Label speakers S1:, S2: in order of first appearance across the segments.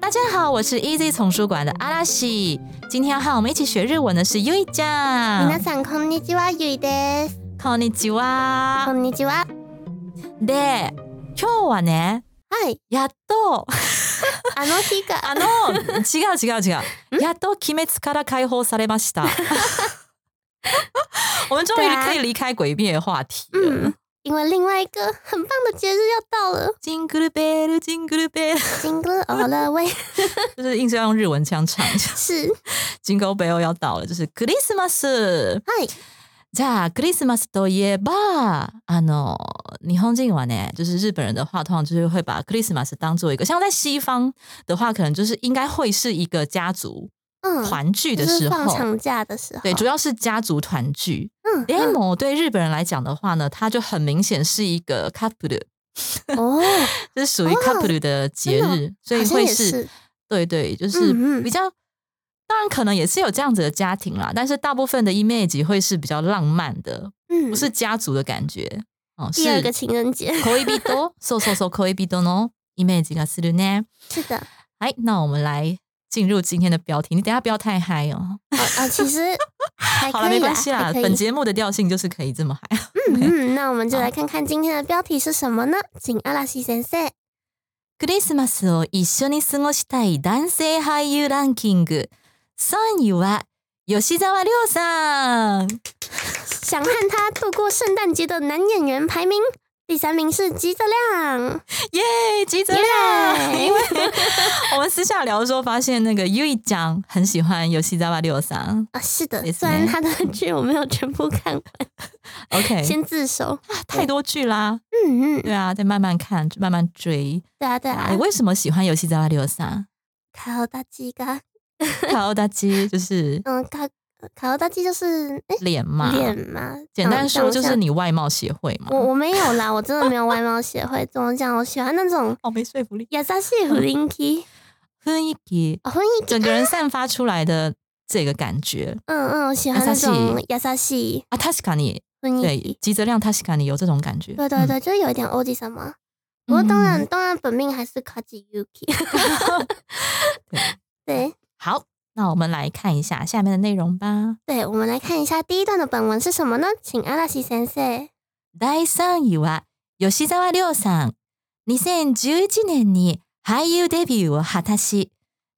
S1: 大家好，我是 Easy 丛书馆的阿拉西。今天要和我们一起学日文的是尤伊酱。
S2: 皆さんこんにちは、ユイです。
S1: こんにちは。
S2: こんにちは。
S1: で、今日はね、
S2: はい。
S1: やっと
S2: あの日が、
S1: あの違う違う違う。やっと鬼滅から解放されました。我们终于可以离开诡辩话题。
S2: 因为另外一个很棒的节日要到了，
S1: 金咕噜贝
S2: 噜金咕噜贝，金咕噜奥拉维，
S1: 就是硬是要用日文腔唱一下，
S2: 是
S1: 金咕噜贝欧要到了，就是
S2: Christmas。嗨，
S1: じゃ Christmas といえばあの日本语ね，就是日本人的话，通常就是会把 Christmas 当做一个，像在西方的话，可能就是应该会是一个家族。团聚的时候，
S2: 放长假的时候，
S1: 对，主要是家族团聚。
S2: 嗯，
S1: 因为某对日本人来讲的话呢，它就很明显是一个 couple，
S2: 哦，
S1: 这是属于 couple 的节日，所以会是，对对，就是比较，当然可能也是有这样子的家庭啦，但是大部分的 image 会是比较浪漫的，
S2: 嗯，
S1: 不是家族的感觉哦。
S2: 第二个情人节，
S1: 多コイビ o ソソソコイビドのイメージがするね。
S2: 是的，
S1: 哎，那我们来。进入今天的标题，你等下不要太嗨哦！
S2: 啊，其实
S1: 好了，没关系啦。本节目的调性就是可以这么嗨。
S2: 嗯，嗯，那我们就来看看今天的标题是什么呢？请阿拉西先生
S1: c h r i s を一緒に過ごしたい男性俳優ランキング。上位は有栖亮さん。
S2: 想和他度过圣诞节的男演员排名。第三名是吉泽亮，
S1: 耶，吉泽亮。因为 我们私下聊的时候发现，那个 U 一讲很喜欢游戏《吉娃娃六三》
S2: 啊，是的，虽然他的剧我没有全部看完，
S1: OK，
S2: 先自首
S1: 太多剧啦，
S2: 嗯嗯，
S1: 对啊，再慢慢看，慢慢追，
S2: 对啊对啊。
S1: 你为什么喜欢游戏《吉娃娃六三》？
S2: 卡欧达鸡嘎，
S1: 卡欧达鸡就是
S2: 嗯卡洛大计就是
S1: 脸吗？
S2: 脸吗？
S1: 简单说就是你外貌协会吗？
S2: 我我没有啦，我真的没有外貌协会。怎么讲？我喜欢那种
S1: 哦，没说服力。
S2: 亚萨西弗林基，
S1: 弗林基，
S2: 啊，弗林基，
S1: 整个人散发出来的这个感觉，
S2: 嗯嗯，我喜欢那种亚萨西，
S1: 啊，塔西卡
S2: 尼，
S1: 对，吉泽亮塔西卡尼有这种感觉。
S2: 对对对，就是有一点欧吉什么？不过当然当然，本命还是卡吉 u k 对，
S1: 好。那我们来看一下下面的内容吧。
S2: 对，我们来看一下第一段的本文是什么呢？请阿拉西先生。
S1: 第三位は吉沢亮さん。2011年に俳優デビューを果たし、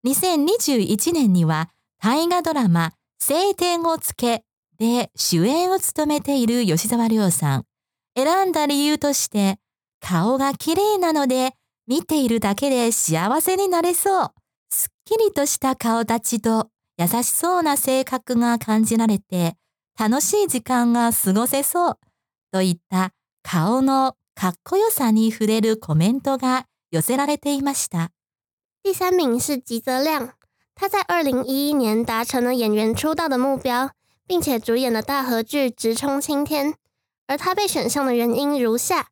S1: 2021年には大河ドラマ晴天をつけで主演を務めている吉沢亮さん。選んだ理由として、顔が綺麗なので見ているだけで幸せになれそう。
S2: 第三名是吉泽亮，他在二零一一年达成了演员出道的目标，并且主演了大合剧《直冲青天》。而他被选上的原因如下：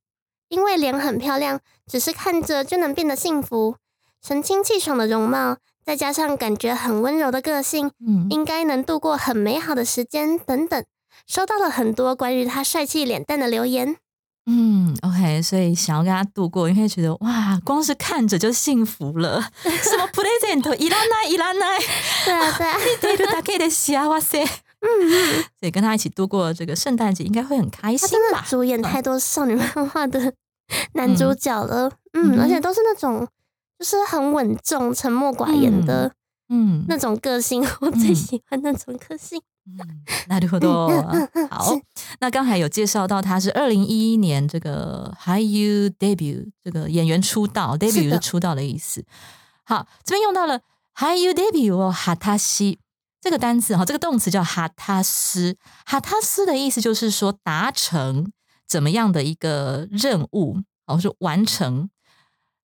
S2: 因为脸很漂亮，只是看着就能变得幸福，神清气爽的容貌。再加上感觉很温柔的个性，
S1: 嗯，
S2: 应该能度过很美好的时间等等。收到了很多关于他帅气脸蛋的留言，
S1: 嗯，OK，所以想要跟他度过，因为觉得哇，光是看着就幸福了。什么 present，伊 拉奈伊拉奈，
S2: 对啊对啊，
S1: 对对 大的西啊，哇塞，
S2: 嗯嗯，
S1: 所以跟他一起度过这个圣诞节应该会很开心吧。
S2: 他真的主演太多少女漫画的男主角了，嗯，而且都是那种。就是很稳重、沉默寡言的，
S1: 嗯，
S2: 那种个性，我最喜欢那种个性。那对多
S1: 好。那刚才有介绍到，他是二零一一年这个 h i y o u debut 这个演员出道，debut 是出道的意思。好，这边用到了 h i y o u debut 哈他西这个单词哈，这个动词叫哈他斯，哈他斯的意思就是说达成怎么样的一个任务，哦，是完成。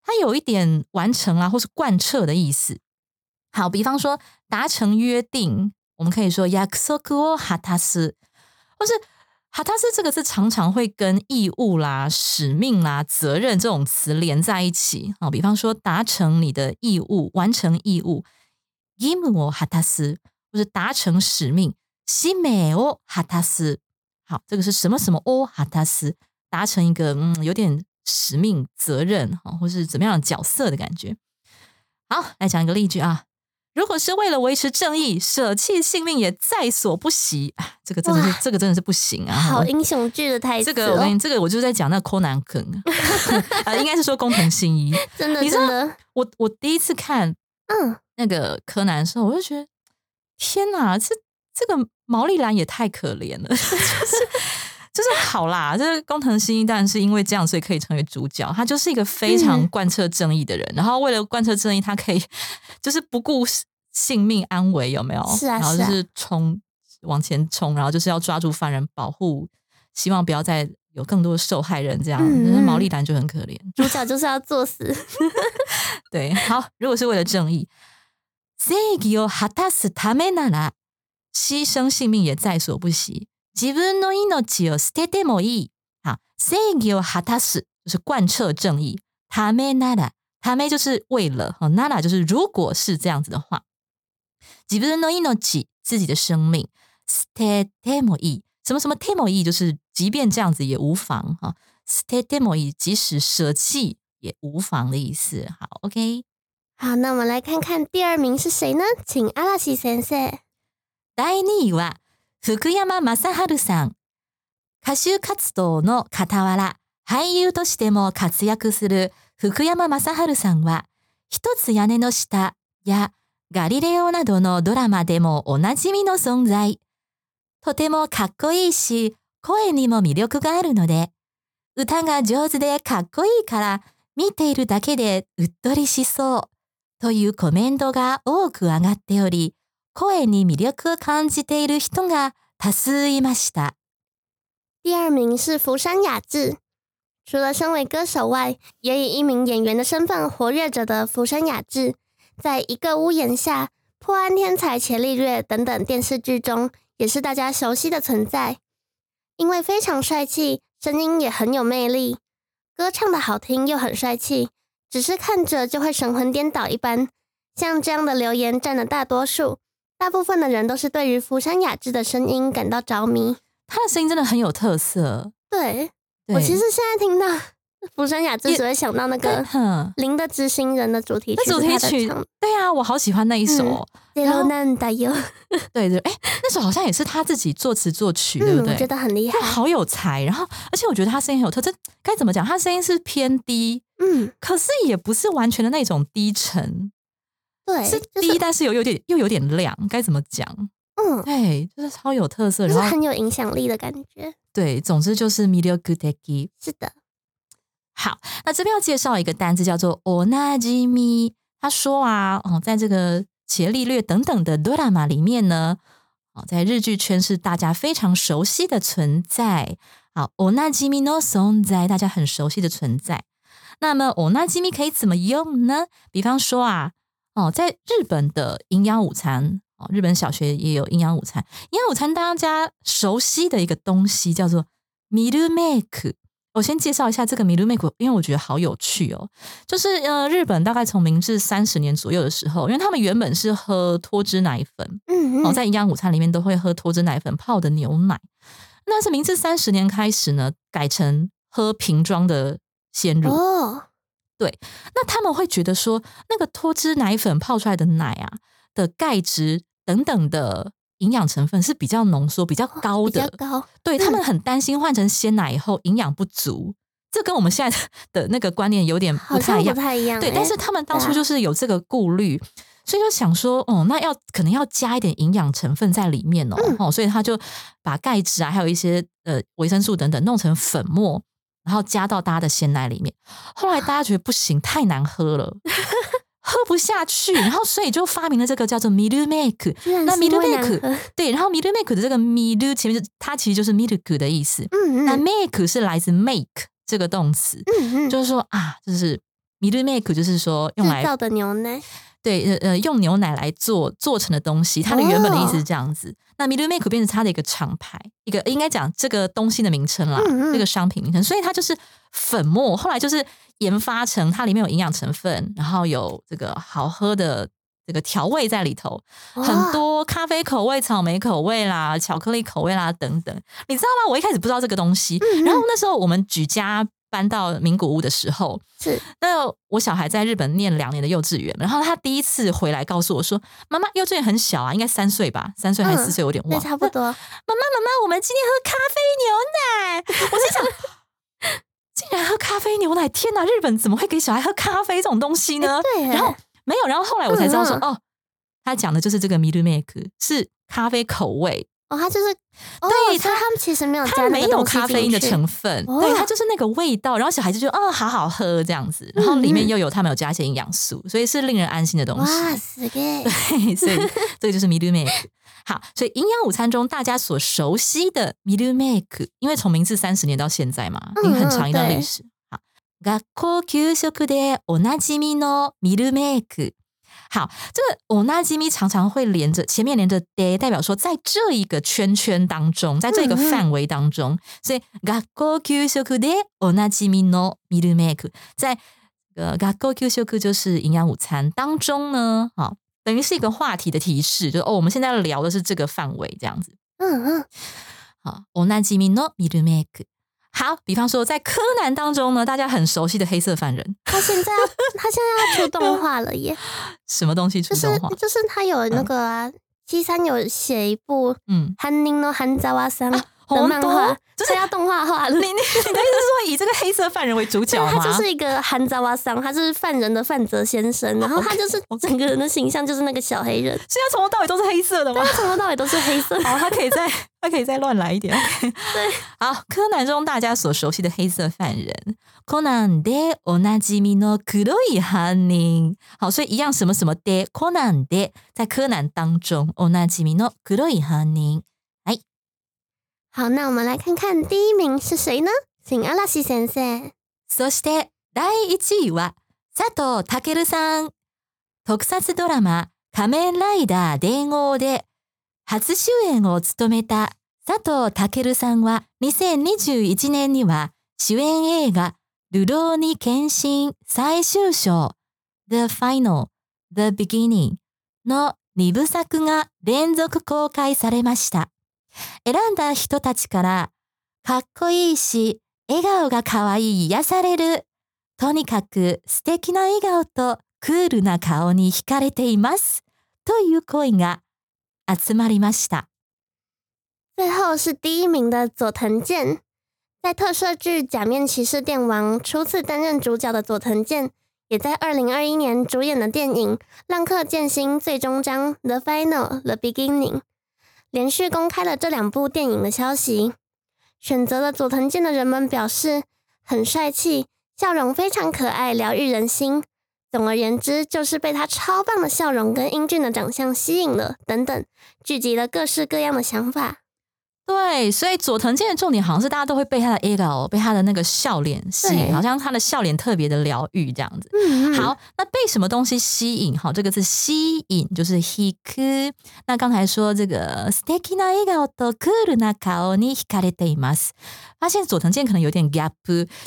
S1: 它有一点完成啊，或是贯彻的意思。好，比方说达成约定，我们可以说約 a k s o 哈塔斯，或是哈塔斯这个字常常会跟义务啦、使命啦、责任这种词连在一起。好，比方说达成你的义务，完成义务義務 m 哈塔斯，或是达成使命 s i m 哈斯。好，这个是什么什么哦，哈塔斯，达成一个嗯，有点。使命、责任啊，或是怎么样的角色的感觉？好，来讲一个例句啊。如果是为了维持正义，舍弃性命也在所不惜。这个真的是，这个真的是不行啊！
S2: 好英雄剧的态。
S1: 这个，这个，我就在讲那柯南梗 啊，应该是说工藤新一。
S2: 真的，真的。
S1: 我我第一次看，嗯，那个柯南的时候，我就觉得，天哪，这这个毛利兰也太可怜了。就是好啦，就是工藤新一当然是因为这样，所以可以成为主角。他就是一个非常贯彻正义的人，然后为了贯彻正义，他可以就是不顾性命安危，有没有？
S2: 是啊，
S1: 然后就是冲往前冲，然后就是要抓住犯人，保护，希望不要再有更多受害人。这样，毛利兰就很可怜。
S2: 主角就是要作死，
S1: 对，好，如果是为了正义，牺牲性命也在所不惜。自分の命を捨ててもいい。好，正義を果たす就是贯彻正义。ためなら、ため就是为了。好，なら就是如果是这样子的话。自分の命の己自己的生命。捨ててもいい。什么什么てもいい就是即便这样子也无妨。哈，捨ててもいい即使舍弃也无妨的意思。好，OK。
S2: 好，那我们来看看第二名是谁呢？请阿拉西先生。
S1: 第二位。福山雅治さん。歌手活動の傍ら、俳優としても活躍する福山雅治さんは、一つ屋根の下やガリレオなどのドラマでもおなじみの存在。とてもかっこいいし、声にも魅力があるので、歌が上手でかっこいいから見ているだけでうっとりしそうというコメントが多く上がっており、声音魅力を感じている人が多数いました。
S2: 第二名是福山雅治，除了身为歌手外，也以一名演员的身份活跃着的福山雅治，在《一个屋檐下》《破案天才钱利略》等等电视剧中，也是大家熟悉的存在。因为非常帅气，声音也很有魅力，歌唱的好听又很帅气，只是看着就会神魂颠倒一般。像这样的留言占了大多数。大部分的人都是对于福山雅治的声音感到着迷，
S1: 他的声音真的很有特色。
S2: 对我其实现在听到 福山雅治只会想到那个《零的执行人》的主题曲。
S1: 那主题曲对呀，我好喜欢那一首。对 对，哎，那首好像也是他自己作词作曲，对不对？
S2: 觉得很厉害，
S1: 好有才。然后，而且我觉得他声音很有特色。该怎么讲？他声音是偏低，嗯，可是也不是完全的那种低沉。
S2: 对，
S1: 是第一，但是有有点又有点亮，该怎么讲？嗯，对，就是超有特色，
S2: 然后很有影响力的感觉。
S1: 对，总之就是
S2: Miyoguteki。是的，
S1: 好，那这边要介绍一个单字叫做 o n a j i m i 他说啊，哦，在这个《伽利略》等等的 dorama 里面呢，哦，在日剧圈是大家非常熟悉的存在。好 o n a j i m i no song 在大家很熟悉的存在。那么 o n a j i m i 可以怎么用呢？比方说啊。哦，在日本的营养午餐哦，日本小学也有营养午餐。营养午餐大家熟悉的一个东西叫做 milu make。我先介绍一下这个 milu make，因为我觉得好有趣哦。就是呃，日本大概从明治三十年左右的时候，因为他们原本是喝脱脂奶粉，嗯，哦，在营养午餐里面都会喝脱脂奶粉泡的牛奶。那是明治三十年开始呢，改成喝瓶装的鲜乳。对，那他们会觉得说，那个脱脂奶粉泡出来的奶啊，的钙质等等的营养成分是比较浓缩、比较高的。
S2: 高，
S1: 对他们很担心换成鲜奶以后营养不足，这跟我们现在的那个观念有点不太一样。
S2: 不太一样。
S1: 对，但是他们当初就是有这个顾虑，所以就想说，哦，那要可能要加一点营养成分在里面哦，哦，所以他就把钙质啊，还有一些呃维生素等等弄成粉末。然后加到大家的鲜奶里面，后来大家觉得不行，太难喝了，喝不下去。然后所以就发明了这个叫做 “milu make”。
S2: 那 “milu
S1: make” 对，然后 “milu make” 的这个 “milu” 前面它其实就是 “milu” 的意思。嗯嗯。那 “make” 是来自 “make” 这个动词。嗯嗯。就是说啊，就是 “milu make”，就是说用来
S2: 造的牛奶。
S1: 对，呃呃，用牛奶来做做成的东西，它的原本的意思是这样子。那 Milu Milk 变成它的一个厂牌，一个应该讲这个东西的名称啦，这个商品名称。所以它就是粉末，后来就是研发成它里面有营养成分，然后有这个好喝的这个调味在里头，很多咖啡口味、草莓口味啦、巧克力口味啦等等。你知道吗？我一开始不知道这个东西，然后那时候我们举家。搬到名古屋的时候，
S2: 是
S1: 那我小孩在日本念两年的幼稚园，然后他第一次回来告诉我说：“妈妈，幼稚园很小啊，应该三岁吧，三岁还是四岁？有点忘，
S2: 差不多。”
S1: 妈妈，妈妈，我们今天喝咖啡牛奶。我在想，竟然喝咖啡牛奶！天哪，日本怎么会给小孩喝咖啡这种东西呢？
S2: 对。
S1: 然后没有，然后后来我才知道说哦，他讲的就是这个 milk m a e 是咖啡口味。
S2: 哦，它就是，
S1: 对它
S2: 它们其实没有，
S1: 它没有咖啡因的成分，对它就是那个味道，然后小孩子就，哦，好好喝这样子，然后里面又有他们有加一些营养素，所以是令人安心的东西。
S2: 哇塞，
S1: 对，所以这个就是 Milu Make。好，所以营养午餐中大家所熟悉的 Milu Make，因为从名字三十年到现在嘛，有很长一段历史。好，学校休食课的オナ l ミ Make。好，这个オ那ジ米常常会连着前面连着 day，代表说在这一个圈圈当中，在这个范围当中，所以ガコキウシクでオナジミノミルメク，在呃ガコキウシク就是营养午餐当中呢，好，等于是一个话题的提示，就哦，我们现在聊的是这个范围这样子。
S2: 嗯嗯，
S1: 好，オナジミノミルメク。好，比方说在柯南当中呢，大家很熟悉的黑色犯人，
S2: 他现在要他现在要出动画了耶！
S1: 什么东西出动画？
S2: 就是他有那个啊七三有写一部《
S1: 嗯，
S2: 韩宁诺韩沼啊三》。的漫画
S1: 就是
S2: 他动画化了。
S1: 你你你的意思是说以这个黑色犯人为主角吗？
S2: 他就是一个寒沼阿桑，他是犯人的范泽先生，然后他就是整个人的形象就是那个小黑人。
S1: 以他从头到尾都是黑色的吗？
S2: 从头到尾都是黑色。
S1: 好，他可以再 他可以再乱来一点。
S2: 对，
S1: 好，柯南中大家所熟悉的黑色犯人，柯南的オ吉米诺，ノ黒い犯人。好，所以一样什么什么爹，柯南爹，在柯南当中オ吉米诺，ノ黒い犯人。
S2: 好，那我们来看看第一名是谁呢？请嵐先生。
S1: そして第1位は佐藤健さん。特撮ドラマ仮面ライダー伝言で初主演を務めた佐藤健さんは2021年には主演映画流浪に献身最終章 The Final The Beginning の2部作が連続公開されました。選んだ人たちから、かっこいいし、笑顔がかわいい、癒される。とにかく素敵な笑顔とクールな顔に惹かれています。という声が集まりました。
S2: 最後是第一名的佐藤健，在特摄剧《假面骑士电王》初次担任主角的佐藤健，也在2021年主演的电影《浪客剑心》最终章《The Final: The Beginning》连续公开了这两部电影的消息，选择了佐藤健的人们表示很帅气，笑容非常可爱，疗愈人心。总而言之，就是被他超棒的笑容跟英俊的长相吸引了，等等，聚集了各式各样的想法。
S1: 对，所以佐藤健的重点好像是大家都会被他的笑，被他的那个笑脸吸引，好像他的笑脸特别的疗愈这样子。好，那被什么东西吸引？好，这个是吸引，就是 hik。那刚才说这个 stakey na ego to na k a ni k a r e m a s 发现佐藤健可能有点 gap，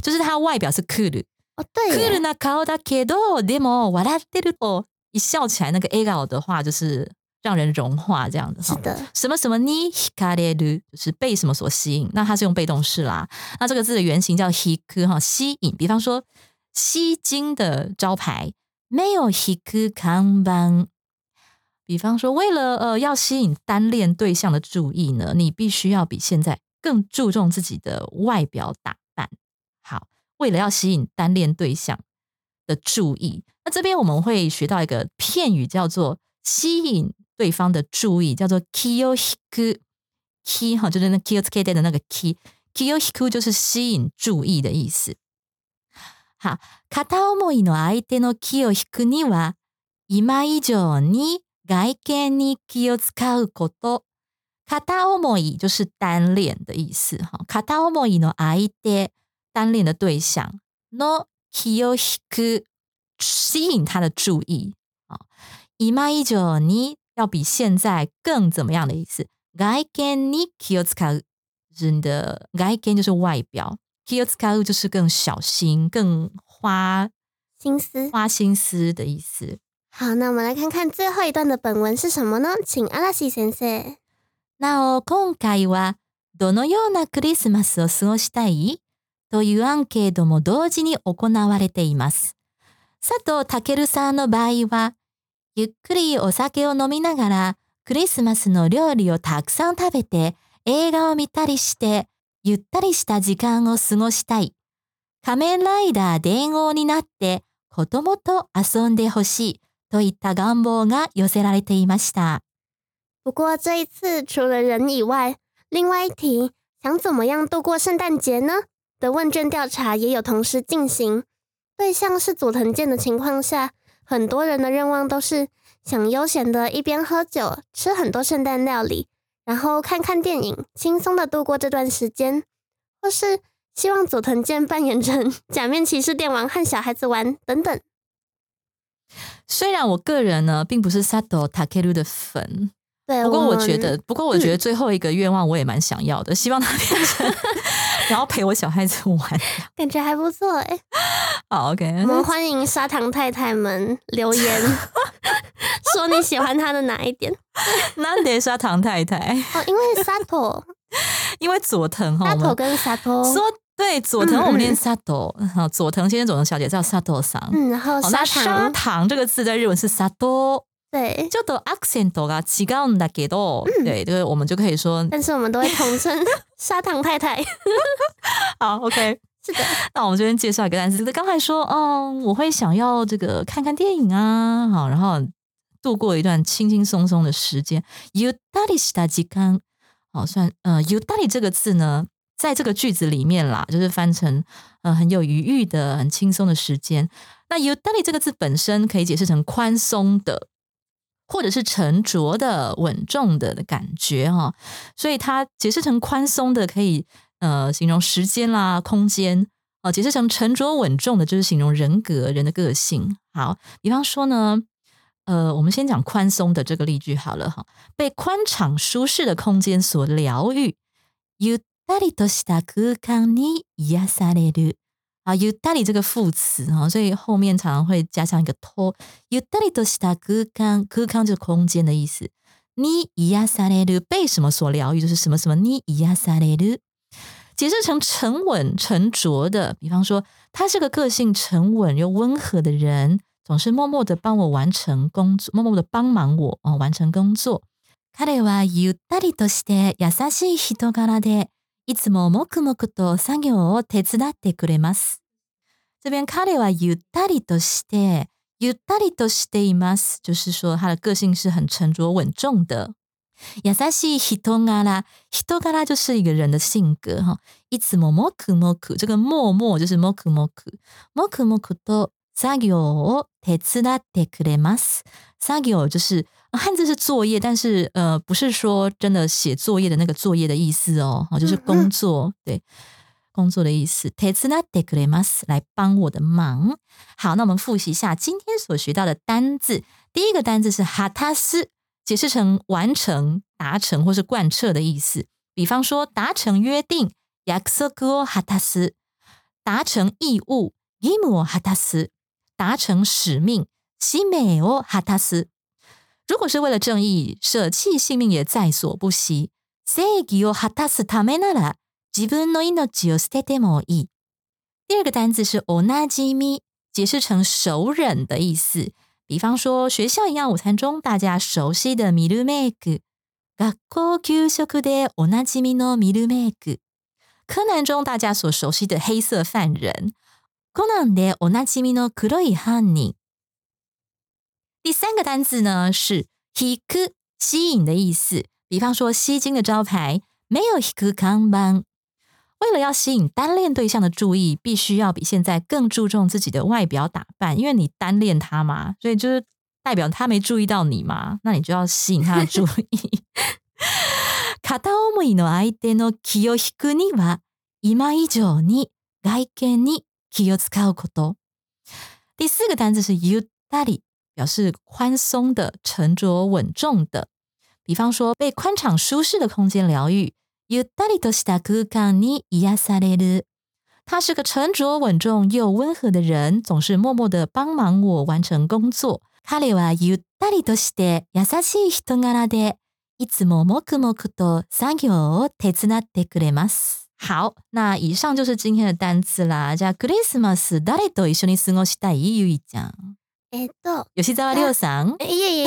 S1: 就是他外表是 kuru，
S2: 哦对 k
S1: u na k a da kedo demo w a r a t e r 一笑起来那个 ego 的话就是。让人融化这样子，
S2: 是的。
S1: 什么什么呢？hikaru 就是被什么所吸引？那它是用被动式啦。那这个字的原型叫 hiku 哈，吸引。比方说，吸睛的招牌没有 hiku kanban。比方说，为了呃要吸引单恋对象的注意呢，你必须要比现在更注重自己的外表打扮。好，为了要吸引单恋对象的注意，那这边我们会学到一个片语叫做吸引。对方的注意叫做 “kiohiku”，“k” 哈，就是那 “kiohiku” 的那个 “k”，“kiohiku” 就是吸引注意的意思。哈，片思いの相手の kiohiku には今以上に外見に kio 使うこと。片思い就是单恋的意思。哈，片思いの相手，单恋的对象，no kiohiku 吸引他的注意啊。今以上に要比现在更怎么样的意思？外見に気を使う，人的外見就是外表，気を使う就是更小心、更花
S2: 心思、
S1: 花心思的意思。
S2: 好，那我们来看看最后一段的本文是什么呢？请嵐先生。
S1: なお、今回はどのようなクリスマスを過ごしたいというアンケートも同時に行われています。佐藤健さんの場合は、ゆっくりお酒を飲みながらクリスマスの料理をたくさん食べて映画を見たりしてゆったりした時間を過ごしたい。仮面ライダー伝言になって子供と遊んでほしいといった願望が寄せられていました。
S2: 不过这一次除了人以外，另外一题想怎么样度过圣诞节呢？的问卷调查也有同时进行，对象是佐藤健的情况下。很多人的愿望都是想悠闲的，一边喝酒，吃很多圣诞料理，然后看看电影，轻松的度过这段时间；或是希望佐藤健扮演成假面骑士电王和小孩子玩等等。
S1: 虽然我个人呢并不是 Sato t a k r u 的粉，不过我觉得，不过我觉得最后一个愿望我也蛮想要的，希望他变成。然后陪我小孩子玩，
S2: 感觉还不错哎。
S1: 好，OK。
S2: 我们欢迎砂糖太太们留言，说你喜欢他的哪一点？
S1: 那得砂糖太太
S2: 哦，因为沙头，
S1: 因为佐藤哈。
S2: 沙
S1: 头
S2: 跟沙头
S1: 说对佐藤，我们念
S2: 沙
S1: 头。好，佐藤先生、佐藤小姐叫沙头桑。
S2: 嗯，然后
S1: 砂糖，
S2: 砂糖
S1: 这个字在日文是沙多。对，就都 accent 多噶，提高你的节奏。对，对，我们就可以说，
S2: 但是我们都会统称 砂糖太太。
S1: 好，OK，
S2: 是的。
S1: 那我们这边介绍一个单词。就是刚才说，嗯，我会想要这个看看电影啊，好，然后度过一段轻轻松松的时间。yudari s h 好，算，呃 y u d a 这个字呢，在这个句子里面啦，就是翻成，呃，很有余裕的，很轻松的时间。那 y u d a 这个字本身可以解释成宽松的。或者是沉着的、稳重的感觉哈，所以它解释成宽松的，可以呃形容时间啦、空间啊；解释成沉着稳重的，就是形容人格、人的个性。好，比方说呢，呃，我们先讲宽松的这个例句好了哈，被宽敞舒适的空间所疗愈。有大理这个副词哈，所以后面常常会加上一个托。有大理的是他格康格康就是空间的意思。你亚萨雷鲁被什么所疗愈，就是什么什么。你亚萨雷鲁解释成沉稳沉着的，比方说他是个个性沉稳又温和的人，总是默默的帮我完成工作，默默的帮忙我哦完成工作。卡雷瓦有大理として優しい人柄で、いつも黙々と作業を手伝ってくれます。这边カレはユタリドシで、ユタリドシでいます。就是说，他的个性是很沉着稳重的。やさしいヒトガラ、ヒトガ就是一个人的性格哈。いつもモクモク、这个默默就是モクモク、モクモクとサギョテツラテクレます。サギョ就是汉字是作业，但是呃不是说真的写作业的那个作业的意思哦，就是工作对。工作的意思。Tezna d e k r i m a s 来帮我的忙。好，那我们复习一下今天所学到的单字。第一个单字是 hatas，解释成完成、达成或是贯彻的意思。比方说，达成约定，yaksegu hatas；达成义务，gimu hatas；达成使命，simeo hatas。如果是为了正义，舍弃性命也在所不惜。Zegu hatas tamena l 基本の英語をステテモイ。第二个单词是おな m み，解释成熟忍的意思。比方说，学校营养午餐中大家熟悉的ミルメグ、学校給食でおな m みのミルメグ。柯南中大家所熟悉的黑色犯人、柯南でおなじ i の黒い犯人。第三个单词呢是 hiku，吸引的意思。比方说，吸睛的招牌没有ひく看板。为了要吸引单恋对象的注意，必须要比现在更注重自己的外表打扮，因为你单恋他嘛，所以就是代表他没注意到你嘛，那你就要吸引他的注意。第四个单词是ゆったり，表示宽松的、沉着稳重的，比方说被宽敞舒适的空间疗愈。ゆったりとした空間に癒される。他是个沉着、稳重又温和的人，总是默默的帮忙我完成工作。彼はゆったりとして優しい人柄で、いつも黙々と作業を手伝ってくれます。好，那以上就是今天的单词啦。じゃあ、クリスマス誰と一緒に過ごしたいゆいちゃん。
S2: えっと、
S1: 吉沢亮さん。
S2: いえいえ。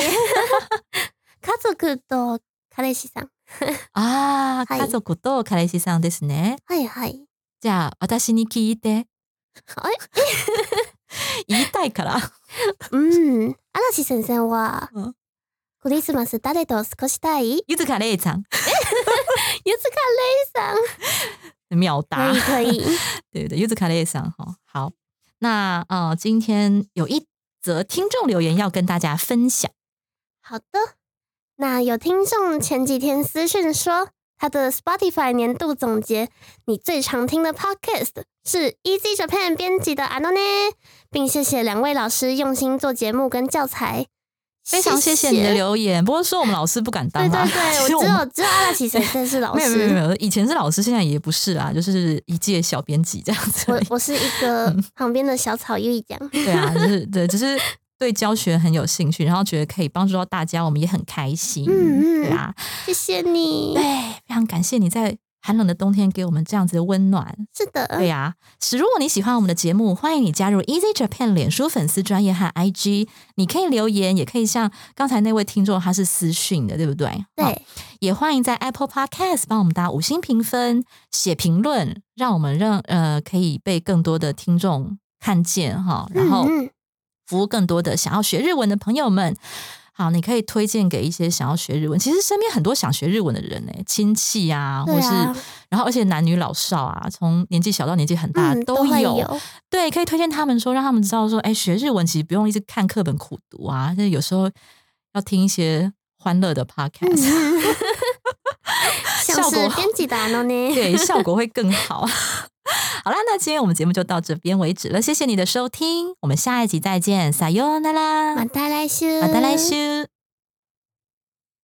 S2: 家族と彼氏さん。
S1: ああ、
S2: はい
S1: 家族と彼氏さんですね。
S2: はいはい。
S1: じゃあ、私に聞いて。
S2: あれ
S1: 言いたいから。
S2: うん。嵐先生はクリスマス誰と過ごしたい
S1: ゆずかれいさん。
S2: ゆずか
S1: 秒答。
S2: れいさん。可以可以。
S1: 对对对，柚子卡列桑哈。好，那呃，今天有一则听众留言要跟大家分享。
S2: 好的。那有听众前几天私讯说，他的 Spotify 年度总结，你最常听的 Podcast 是 Easy Japan 编辑的 Anone，并谢谢两位老师用心做节目跟教材。
S1: 非常谢谢你的留言，不过说我们老师不敢当啊，
S2: 对对，我只有知道阿拉其实生是老师，
S1: 没有没有没有，以前是老师，现在也不是啊，就是一届小编辑这样子。
S2: 我我是一个 旁边的小草一样。
S1: 对啊，就是对，只是。对教学很有兴趣，然后觉得可以帮助到大家，我们也很开心，对啊，
S2: 谢谢你，
S1: 对，非常感谢你在寒冷的冬天给我们这样子的温暖。
S2: 是的，
S1: 对呀。是如果你喜欢我们的节目，欢迎你加入 Easy Japan 脸书粉丝专业和 IG，你可以留言，也可以像刚才那位听众，他是私讯的，对不对？
S2: 对。
S1: 也欢迎在 Apple Podcast 帮我们打五星评分，写评论，让我们让呃可以被更多的听众看见哈。然后。服务更多的想要学日文的朋友们，好，你可以推荐给一些想要学日文。其实身边很多想学日文的人呢，亲戚啊，或是然后而且男女老少啊，从年纪小到年纪很大都有。对，可以推荐他们说，让他们知道说，哎，学日文其实不用一直看课本苦读啊，就有时候要听一些欢乐的 podcast，效果
S2: 编辑的呢，
S1: 对，效果会更好。好啦，那今天我们节目就到这边为止了。谢谢你的收听，我们下一集再见，撒哟那啦，
S2: 马达来修，
S1: 马达来修。